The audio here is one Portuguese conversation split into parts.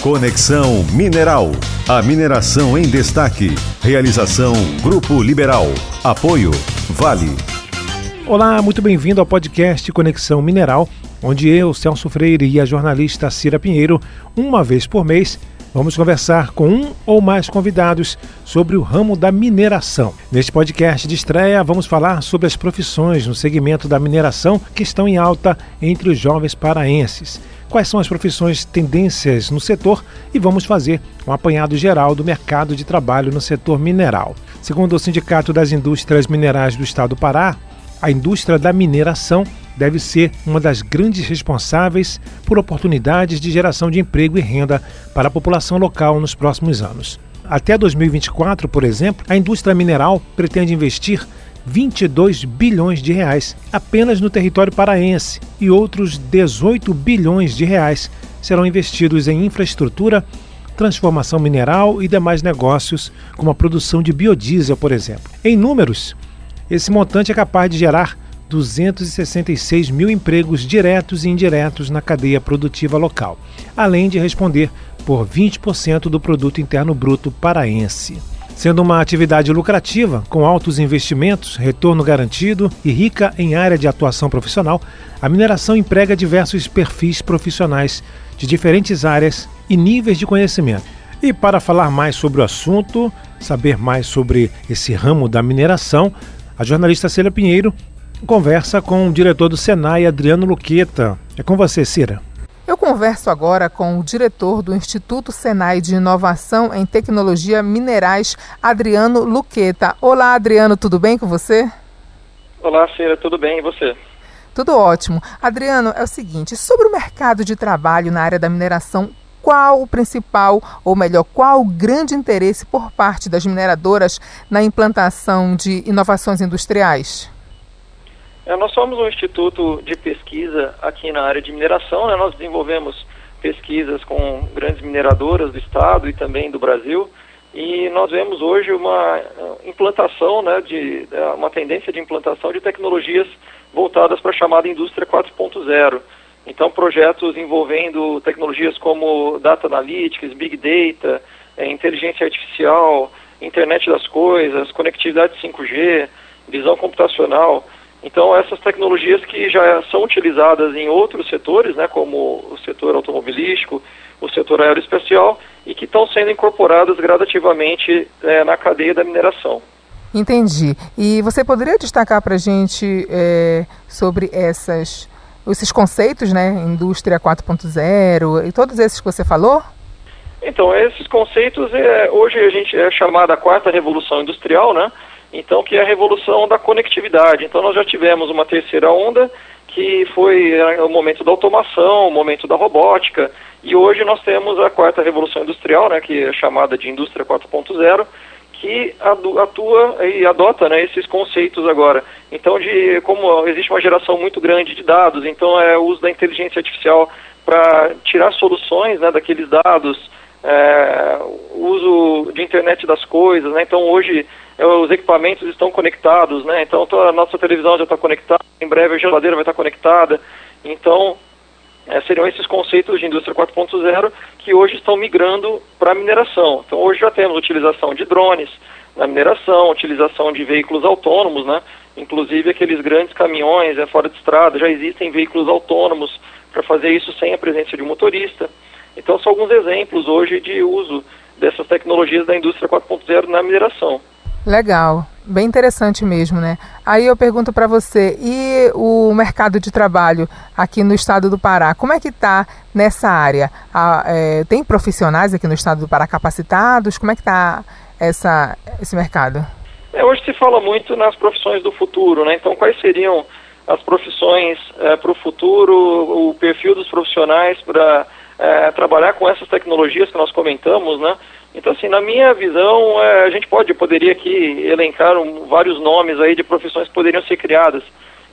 Conexão Mineral. A mineração em destaque. Realização Grupo Liberal. Apoio Vale. Olá, muito bem-vindo ao podcast Conexão Mineral, onde eu, Celso Freire e a jornalista Cira Pinheiro, uma vez por mês, vamos conversar com um ou mais convidados sobre o ramo da mineração. Neste podcast de estreia, vamos falar sobre as profissões no segmento da mineração que estão em alta entre os jovens paraenses. Quais são as profissões tendências no setor e vamos fazer um apanhado geral do mercado de trabalho no setor mineral. Segundo o Sindicato das Indústrias Minerais do Estado do Pará, a indústria da mineração deve ser uma das grandes responsáveis por oportunidades de geração de emprego e renda para a população local nos próximos anos. Até 2024, por exemplo, a indústria mineral pretende investir 22 bilhões de reais apenas no território paraense e outros 18 bilhões de reais serão investidos em infraestrutura, transformação mineral e demais negócios, como a produção de biodiesel, por exemplo. Em números, esse montante é capaz de gerar 266 mil empregos diretos e indiretos na cadeia produtiva local, além de responder por 20% do produto interno bruto paraense. Sendo uma atividade lucrativa, com altos investimentos, retorno garantido e rica em área de atuação profissional, a mineração emprega diversos perfis profissionais de diferentes áreas e níveis de conhecimento. E para falar mais sobre o assunto, saber mais sobre esse ramo da mineração, a jornalista Cira Pinheiro conversa com o diretor do Senai, Adriano Luqueta. É com você, Cira. Eu converso agora com o diretor do Instituto Senai de Inovação em Tecnologia Minerais, Adriano Luqueta. Olá, Adriano, tudo bem com você? Olá, Cira, tudo bem e você? Tudo ótimo. Adriano, é o seguinte, sobre o mercado de trabalho na área da mineração, qual o principal, ou melhor, qual o grande interesse por parte das mineradoras na implantação de inovações industriais? É, nós somos um instituto de pesquisa aqui na área de mineração, né? nós desenvolvemos pesquisas com grandes mineradoras do estado e também do Brasil, e nós vemos hoje uma uh, implantação, né, de, uh, uma tendência de implantação de tecnologias voltadas para a chamada indústria 4.0. Então, projetos envolvendo tecnologias como data analytics, big data, é, inteligência artificial, internet das coisas, conectividade 5G, visão computacional. Então, essas tecnologias que já são utilizadas em outros setores, né, como o setor automobilístico, o setor aeroespacial, e que estão sendo incorporadas gradativamente é, na cadeia da mineração. Entendi. E você poderia destacar para a gente é, sobre essas esses conceitos, né, indústria 4.0 e todos esses que você falou? Então, esses conceitos, é, hoje a gente é chamada quarta revolução industrial, né? Então, que é a revolução da conectividade. Então, nós já tivemos uma terceira onda, que foi é, o momento da automação, o momento da robótica, e hoje nós temos a quarta revolução industrial, né, que é chamada de indústria 4.0, que atua e adota né, esses conceitos agora. Então, de como existe uma geração muito grande de dados, então é o uso da inteligência artificial para tirar soluções né, daqueles dados, é, uso de internet das coisas, né, então hoje é, os equipamentos estão conectados, né, então a nossa televisão já está conectada, em breve a geladeira vai estar conectada, então é, seriam esses conceitos de indústria 4.0 que hoje estão migrando para a mineração. Então hoje já temos utilização de drones na mineração, utilização de veículos autônomos, né? inclusive aqueles grandes caminhões é, fora de estrada, já existem veículos autônomos para fazer isso sem a presença de um motorista. Então são alguns exemplos hoje de uso dessas tecnologias da indústria 4.0 na mineração. Legal, bem interessante mesmo, né? Aí eu pergunto para você, e o mercado de trabalho aqui no estado do Pará, como é que está nessa área? Ah, é, tem profissionais aqui no estado do Pará capacitados? Como é que está esse mercado? É, hoje se fala muito nas profissões do futuro, né? Então quais seriam as profissões é, para o futuro, o perfil dos profissionais para é, trabalhar com essas tecnologias que nós comentamos, né? Então, assim, na minha visão, é, a gente pode, poderia aqui elencar um, vários nomes aí de profissões que poderiam ser criadas,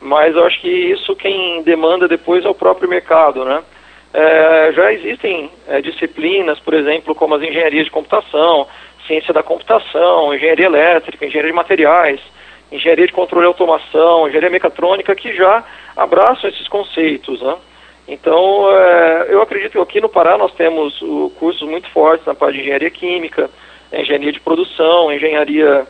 mas eu acho que isso quem demanda depois é o próprio mercado, né? É, já existem é, disciplinas, por exemplo, como as engenharias de computação, ciência da computação, engenharia elétrica, engenharia de materiais, engenharia de controle e automação, engenharia mecatrônica, que já abraçam esses conceitos, né? Então, é, eu acredito que aqui no Pará nós temos o, cursos muito fortes na parte de engenharia química, engenharia de produção, engenharia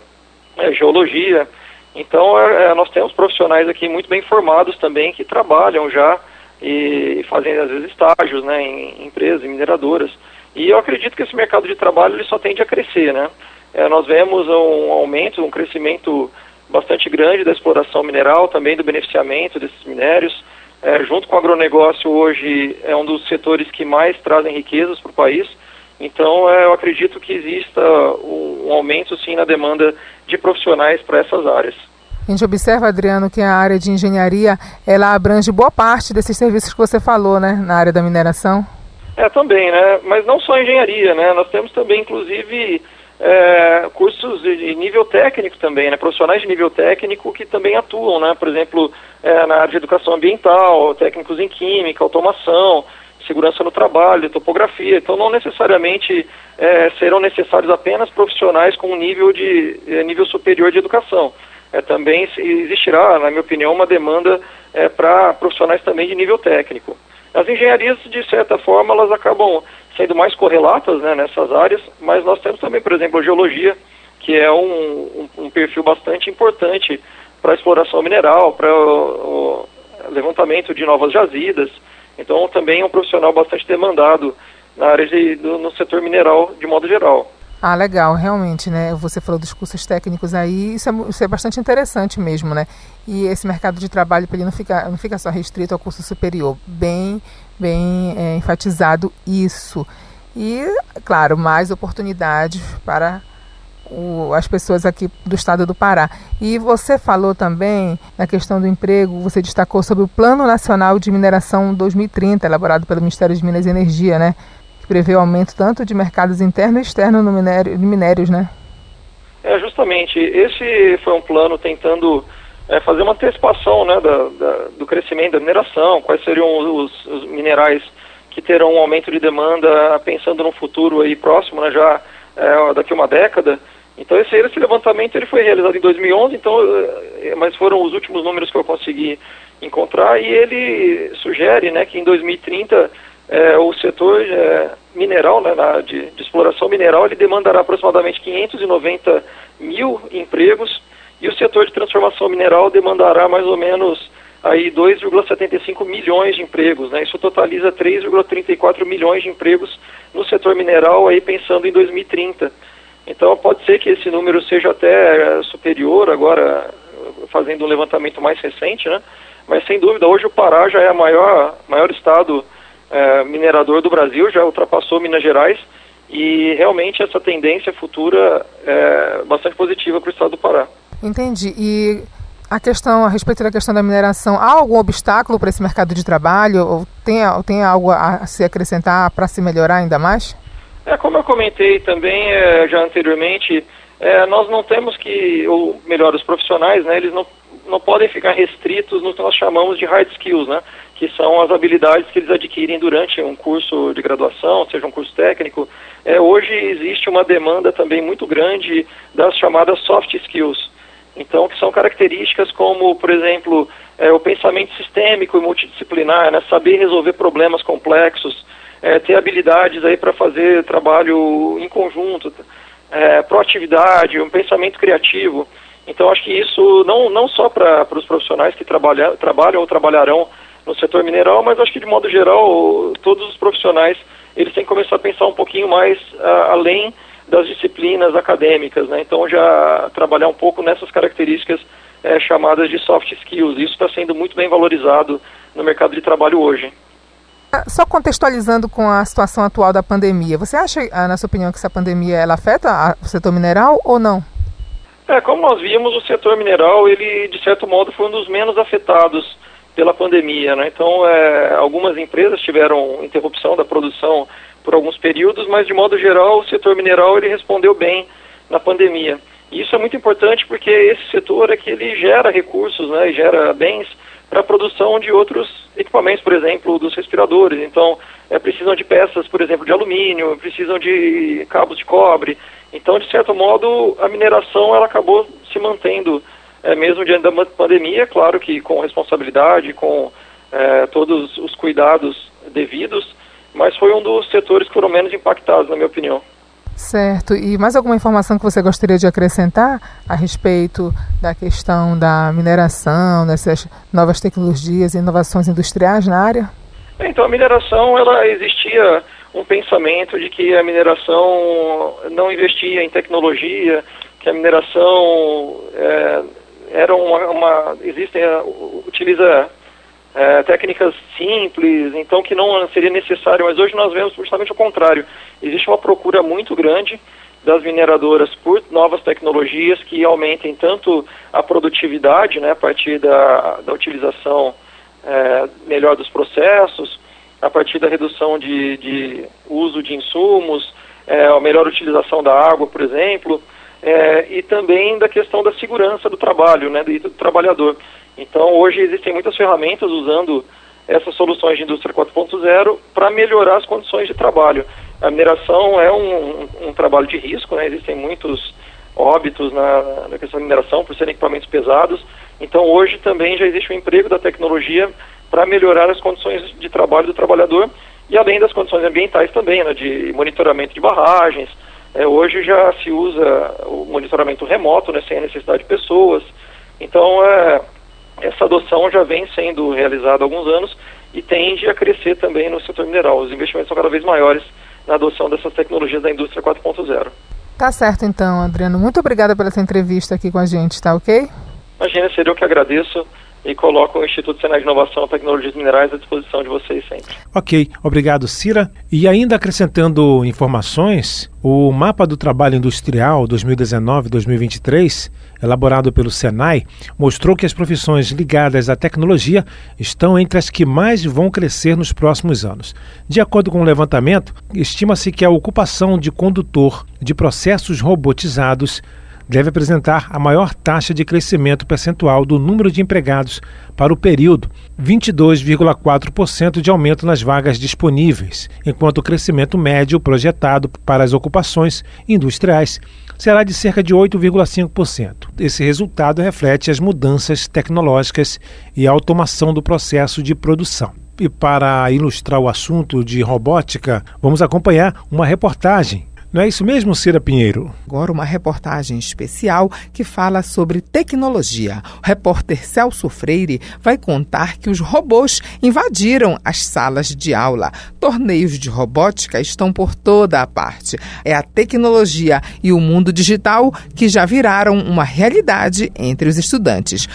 é, geologia. Então, é, é, nós temos profissionais aqui muito bem formados também que trabalham já e fazem às vezes estágios né, em empresas, em mineradoras. E eu acredito que esse mercado de trabalho ele só tende a crescer, né? É, nós vemos um aumento, um crescimento bastante grande da exploração mineral, também do beneficiamento desses minérios. É, junto com o agronegócio, hoje é um dos setores que mais trazem riquezas para o país. Então, é, eu acredito que exista um, um aumento, sim, na demanda de profissionais para essas áreas. A gente observa, Adriano, que a área de engenharia ela abrange boa parte desses serviços que você falou, né, na área da mineração. É, também, né? Mas não só engenharia, né? Nós temos também, inclusive, é, cursos de nível técnico também, né? Profissionais de nível técnico que também atuam, né? Por exemplo, é, na área de educação ambiental, técnicos em química, automação, segurança no trabalho, topografia. Então, não necessariamente é, serão necessários apenas profissionais com nível de é, nível superior de educação. É, também existirá, na minha opinião, uma demanda é, para profissionais também de nível técnico. As engenharias, de certa forma, elas acabam sendo mais correlatas né, nessas áreas, mas nós temos também, por exemplo, a geologia, que é um, um, um perfil bastante importante para a exploração mineral, para o, o, levantamento de novas jazidas. Então, também é um profissional bastante demandado na área de, do, no setor mineral de modo geral. Ah, legal, realmente, né? Você falou dos cursos técnicos aí, isso é, isso é bastante interessante mesmo, né? E esse mercado de trabalho ele não fica, não fica só restrito ao curso superior, bem, bem é, enfatizado isso. E, claro, mais oportunidades para o, as pessoas aqui do estado do Pará. E você falou também na questão do emprego, você destacou sobre o Plano Nacional de Mineração 2030, elaborado pelo Ministério de Minas e Energia, né? Prevê o aumento tanto de mercados interno e externo no minério, de minérios, né? É, justamente. Esse foi um plano tentando é, fazer uma antecipação né, da, da, do crescimento da mineração, quais seriam os, os, minerais que terão um aumento de demanda, pensando no futuro aí próximo, né, já é, daqui uma década. Então esse, esse levantamento ele foi realizado em 2011, então, é, mas foram os últimos números que eu consegui encontrar e ele sugere né, que em 2030 é, o setor é, mineral, né, na, de, de, exploração mineral, ele demandará aproximadamente 590 mil empregos e o setor de transformação mineral demandará mais ou menos aí 2,75 milhões de empregos, né? Isso totaliza 3,34 milhões de empregos no setor mineral aí pensando em 2030. Então pode ser que esse número seja até é, superior agora fazendo um levantamento mais recente, né? Mas sem dúvida hoje o Pará já é a maior maior estado é, minerador do Brasil, já ultrapassou Minas Gerais e realmente essa tendência futura é bastante positiva para o estado do Pará. Entendi. E a questão, a respeito da questão da mineração, há algum obstáculo para esse mercado de trabalho? Ou tem, tem algo a se acrescentar para se melhorar ainda mais? É, como eu comentei também é, já anteriormente, é, nós não temos que, ou melhor, os profissionais, né, eles não, não podem ficar restritos no que nós chamamos de hard skills, né? Que são as habilidades que eles adquirem durante um curso de graduação, seja um curso técnico. É, hoje existe uma demanda também muito grande das chamadas soft skills. Então, que são características como, por exemplo, é, o pensamento sistêmico e multidisciplinar, né, saber resolver problemas complexos, é, ter habilidades aí para fazer trabalho em conjunto, é, proatividade, um pensamento criativo. Então, acho que isso não, não só para os profissionais que trabalha, trabalham ou trabalharão no setor mineral, mas acho que de modo geral todos os profissionais eles têm que começar a pensar um pouquinho mais uh, além das disciplinas acadêmicas, né? Então já trabalhar um pouco nessas características é, chamadas de soft skills. Isso está sendo muito bem valorizado no mercado de trabalho hoje. Só contextualizando com a situação atual da pandemia, você acha, ah, na sua opinião, que essa pandemia ela afeta o setor mineral ou não? É, como nós vimos, o setor mineral, ele de certo modo foi um dos menos afetados pela pandemia. Né? Então, é, algumas empresas tiveram interrupção da produção por alguns períodos, mas de modo geral o setor mineral ele respondeu bem na pandemia. E isso é muito importante porque esse setor é que ele gera recursos, né, e gera bens para a produção de outros equipamentos, por exemplo, dos respiradores. Então, é, precisam de peças, por exemplo, de alumínio, precisam de cabos de cobre. Então, de certo modo, a mineração ela acabou se mantendo é, mesmo diante da pandemia, claro que com responsabilidade, com é, todos os cuidados devidos, mas foi um dos setores que foram menos impactados, na minha opinião. Certo. E mais alguma informação que você gostaria de acrescentar a respeito da questão da mineração, dessas novas tecnologias e inovações industriais na área? Então, a mineração, ela existia um pensamento de que a mineração não investia em tecnologia, que a mineração é, era uma, uma existem, utiliza é, técnicas simples, então que não seria necessário, mas hoje nós vemos justamente o contrário. Existe uma procura muito grande das mineradoras por novas tecnologias que aumentem tanto a produtividade, né, a partir da, da utilização é, melhor dos processos, a partir da redução de, de uso de insumos, é, a melhor utilização da água, por exemplo, é, e também da questão da segurança do trabalho, né, do, do trabalhador. Então, hoje existem muitas ferramentas usando essas soluções de indústria 4.0 para melhorar as condições de trabalho. A mineração é um, um, um trabalho de risco, né? existem muitos óbitos na, na, questão da mineração por serem equipamentos pesados. Então, hoje também já existe o um emprego da tecnologia para melhorar as condições de trabalho do trabalhador e além das condições ambientais também, né? de monitoramento de barragens. É, hoje já se usa o monitoramento remoto, né? sem a necessidade de pessoas. Então, é, essa adoção já vem sendo realizada há alguns anos e tende a crescer também no setor mineral. Os investimentos são cada vez maiores na adoção dessas tecnologias da indústria 4.0. Tá certo então, Adriano. Muito obrigada pela entrevista aqui com a gente, tá ok? Imagina, seria eu que agradeço e coloco o Instituto Senai de Inovação e Tecnologias Minerais à disposição de vocês sempre. Ok, obrigado, Cira. E ainda acrescentando informações, o Mapa do Trabalho Industrial 2019-2023, elaborado pelo Senai, mostrou que as profissões ligadas à tecnologia estão entre as que mais vão crescer nos próximos anos. De acordo com o levantamento, estima-se que a ocupação de condutor de processos robotizados deve apresentar a maior taxa de crescimento percentual do número de empregados para o período, 22,4% de aumento nas vagas disponíveis, enquanto o crescimento médio projetado para as ocupações industriais será de cerca de 8,5%. Esse resultado reflete as mudanças tecnológicas e a automação do processo de produção. E para ilustrar o assunto de robótica, vamos acompanhar uma reportagem não é isso mesmo, Cira Pinheiro? Agora uma reportagem especial que fala sobre tecnologia. O repórter Celso Freire vai contar que os robôs invadiram as salas de aula. Torneios de robótica estão por toda a parte. É a tecnologia e o mundo digital que já viraram uma realidade entre os estudantes.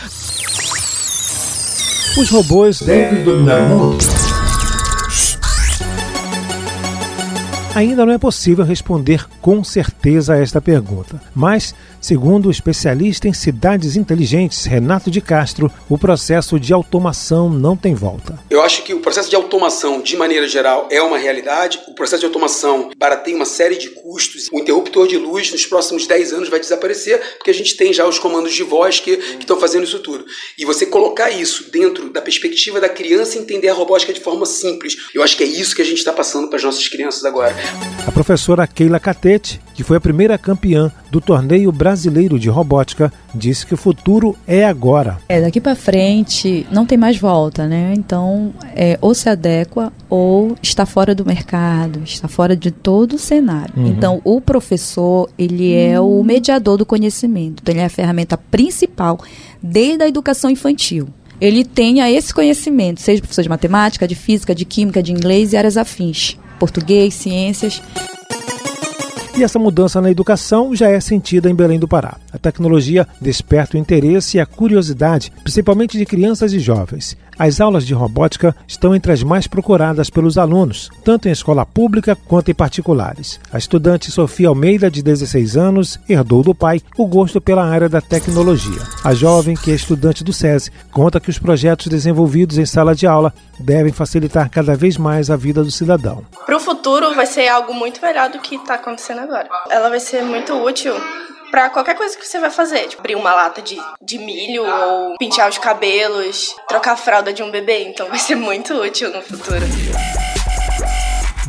Os robôs devem dominar o mundo? Ainda não é possível responder com certeza a esta pergunta, mas, segundo o especialista em cidades inteligentes Renato de Castro, o processo de automação não tem volta. Eu acho que o processo de automação, de maneira geral, é uma realidade. O processo de automação barateia uma série de custos. O interruptor de luz nos próximos 10 anos vai desaparecer, porque a gente tem já os comandos de voz que estão fazendo isso tudo. E você colocar isso dentro da perspectiva da criança entender a robótica de forma simples, eu acho que é isso que a gente está passando para as nossas crianças agora. A professora Keila Catete, que foi a primeira campeã do torneio brasileiro de robótica, disse que o futuro é agora. É, daqui para frente não tem mais volta, né? Então, é, ou se adequa ou está fora do mercado, está fora de todo o cenário. Uhum. Então, o professor, ele é o mediador do conhecimento, então ele é a ferramenta principal desde a educação infantil ele tenha esse conhecimento, seja professor de matemática, de física, de química, de inglês e áreas afins português, ciências. E essa mudança na educação já é sentida em Belém do Pará. A tecnologia desperta o interesse e a curiosidade, principalmente de crianças e jovens. As aulas de robótica estão entre as mais procuradas pelos alunos, tanto em escola pública quanto em particulares. A estudante Sofia Almeida, de 16 anos, herdou do pai o gosto pela área da tecnologia. A jovem, que é estudante do SESI, conta que os projetos desenvolvidos em sala de aula devem facilitar cada vez mais a vida do cidadão. Para o futuro, vai ser algo muito melhor do que está acontecendo agora. Ela vai ser muito útil para qualquer coisa que você vai fazer. Tipo, abrir uma lata de, de milho ou pentear os cabelos, trocar a fralda de um bebê. Então vai ser muito útil no futuro.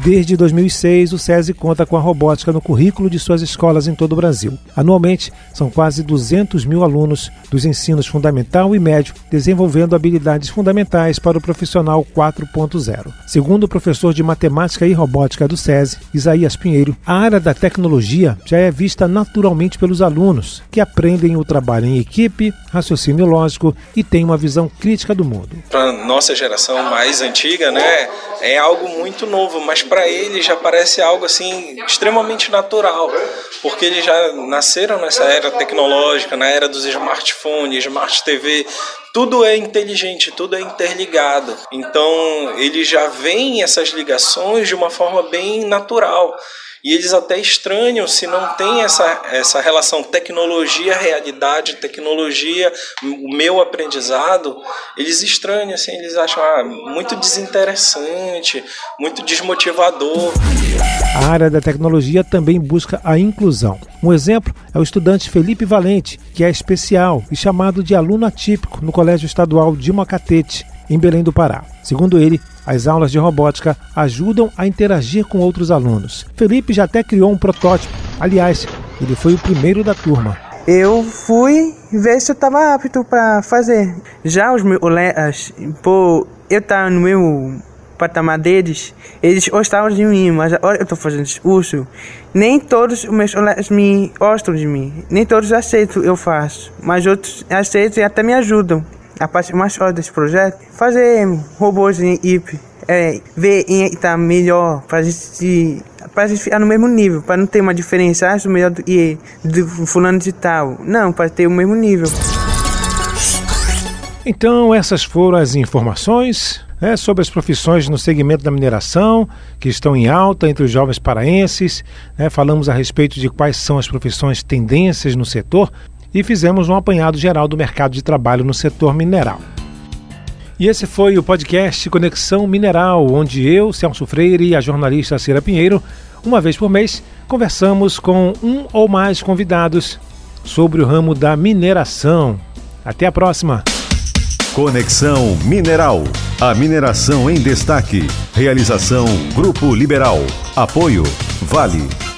Desde 2006, o SESI conta com a robótica no currículo de suas escolas em todo o Brasil. Anualmente, são quase 200 mil alunos dos ensinos fundamental e médio desenvolvendo habilidades fundamentais para o profissional 4.0. Segundo o professor de matemática e robótica do SESI, Isaías Pinheiro, a área da tecnologia já é vista naturalmente pelos alunos, que aprendem o trabalho em equipe, raciocínio lógico e têm uma visão crítica do mundo. Para nossa geração mais antiga, né, é algo muito novo, mas para eles já parece algo assim extremamente natural, porque eles já nasceram nessa era tecnológica, na era dos smartphones, smart TV, tudo é inteligente, tudo é interligado. Então, eles já veem essas ligações de uma forma bem natural. E eles até estranham se não tem essa, essa relação tecnologia-realidade, tecnologia, o meu aprendizado. Eles estranham, assim, eles acham ah, muito desinteressante, muito desmotivador. A área da tecnologia também busca a inclusão. Um exemplo é o estudante Felipe Valente, que é especial e chamado de aluno atípico no Colégio Estadual de Macatete, em Belém do Pará. Segundo ele, as aulas de robótica ajudam a interagir com outros alunos. Felipe já até criou um protótipo. Aliás, ele foi o primeiro da turma. Eu fui ver se eu estava apto para fazer. Já os meus por eu estar no meu patamar deles, eles gostavam de mim, mas agora eu estou fazendo discurso. Nem todos os meus colegas me gostam de mim, nem todos aceitam eu faço, mas outros aceitam e até me ajudam a parte mais forte desse projeto, fazer robôs em equipe, é, ver em está melhor, para gente para gente ficar no mesmo nível, para não ter uma diferença, sou melhor do que do fulano de tal. Não, para ter o mesmo nível. Então, essas foram as informações né, sobre as profissões no segmento da mineração, que estão em alta entre os jovens paraenses. Né, falamos a respeito de quais são as profissões tendências no setor e fizemos um apanhado geral do mercado de trabalho no setor mineral. E esse foi o podcast Conexão Mineral, onde eu, Celso Freire e a jornalista Cira Pinheiro, uma vez por mês, conversamos com um ou mais convidados sobre o ramo da mineração. Até a próxima! Conexão Mineral. A mineração em destaque. Realização Grupo Liberal. Apoio Vale.